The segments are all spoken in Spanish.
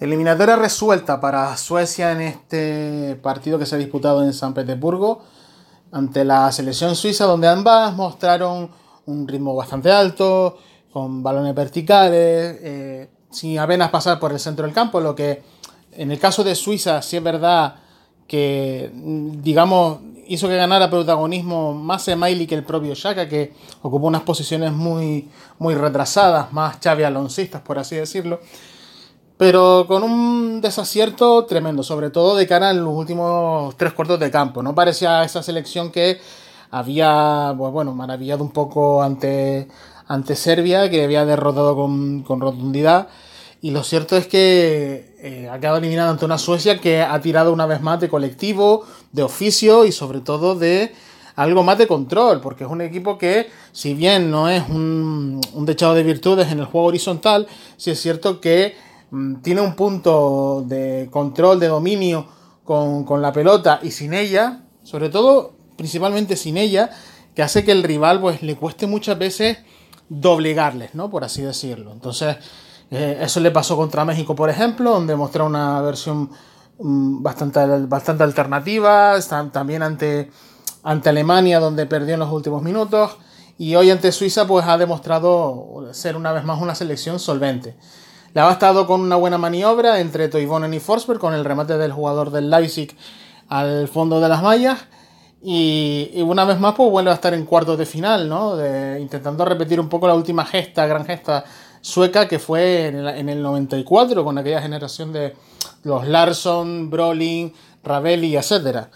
Eliminatoria resuelta para Suecia en este partido que se ha disputado en San Petersburgo ante la selección suiza, donde ambas mostraron un ritmo bastante alto, con balones verticales, eh, sin apenas pasar por el centro del campo, lo que en el caso de Suiza sí es verdad que, digamos, hizo que ganara protagonismo más Emaili que el propio Shaka, que ocupó unas posiciones muy, muy retrasadas, más Xavi Aloncistas, por así decirlo pero con un desacierto tremendo, sobre todo de cara en los últimos tres cuartos de campo. No parecía esa selección que había, pues bueno, maravillado un poco ante, ante Serbia, que había derrotado con, rotundidad. Y lo cierto es que eh, ha quedado eliminado ante una Suecia que ha tirado una vez más de colectivo, de oficio y sobre todo de algo más de control, porque es un equipo que, si bien no es un, un dechado de virtudes en el juego horizontal, sí es cierto que tiene un punto de control, de dominio con, la pelota y sin ella, sobre todo, principalmente sin ella, que hace que el rival pues le cueste muchas veces doblegarles, ¿no? Por así decirlo. Entonces, eh, eso le pasó contra México, por ejemplo, donde mostró una versión mm, bastante, bastante alternativa, también ante, ante Alemania, donde perdió en los últimos minutos, y hoy ante Suiza, pues ha demostrado ser una vez más una selección solvente. Le ha bastado con una buena maniobra entre Toivonen y Forsberg con el remate del jugador del Leipzig al fondo de las mallas. Y, una vez más, pues vuelve a estar en cuartos de final, ¿no? intentando repetir un poco la última gesta, gran gesta sueca que fue en el, 94 con aquella generación de los Larsson, Brolin, Ravelli, etc.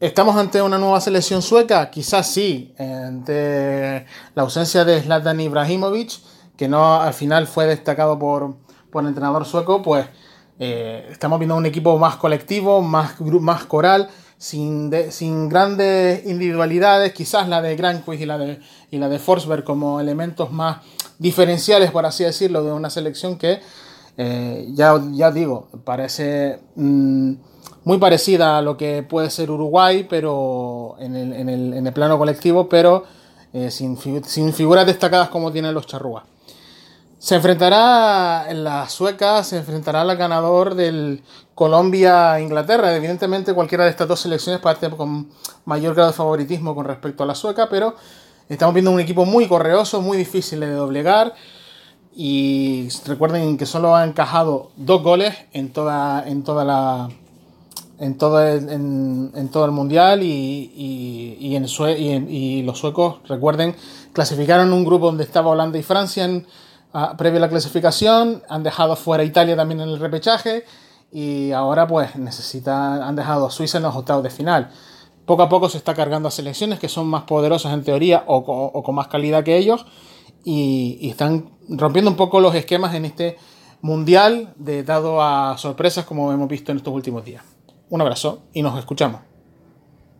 ¿Estamos ante una nueva selección sueca? Quizás sí, ante la ausencia de Zlatan Ibrahimovic que no al final fue destacado por, por el entrenador sueco, pues eh, estamos viendo un equipo más colectivo, más, más coral, sin, sin grandes individualidades, quizás la de Granquist y la de, y la de Forsberg como elementos más diferenciales, por así decirlo, de una selección que, eh, ya, ya digo, parece mm, muy parecida a lo que puede ser Uruguay, pero en el, en el, en el plano colectivo, pero eh, sin, sin, figuras destacadas como tienen los charrúas. Se enfrentará en la sueca, se enfrentará al ganador del Colombia-Inglaterra. Evidentemente cualquiera de estas dos selecciones parte con mayor grado de favoritismo con respecto a la sueca, pero estamos viendo un equipo muy correoso, muy difícil de doblegar. Y recuerden que solo ha encajado dos goles en toda, en toda la. En todo, el, en, todo el mundial y, y, en, y, los suecos, recuerden, clasificaron un grupo donde estaba Holanda y Francia en, Ah, previo a la clasificación, han dejado fuera Italia también en el repechaje y ahora pues necesitan, han dejado a Suiza en los octavos de final. Poco a poco se está cargando a selecciones que son más poderosas en teoría o, con más calidad que ellos y, y, están rompiendo un poco los esquemas en este mundial de dado a sorpresas como hemos visto en estos últimos días. Un abrazo y nos escuchamos.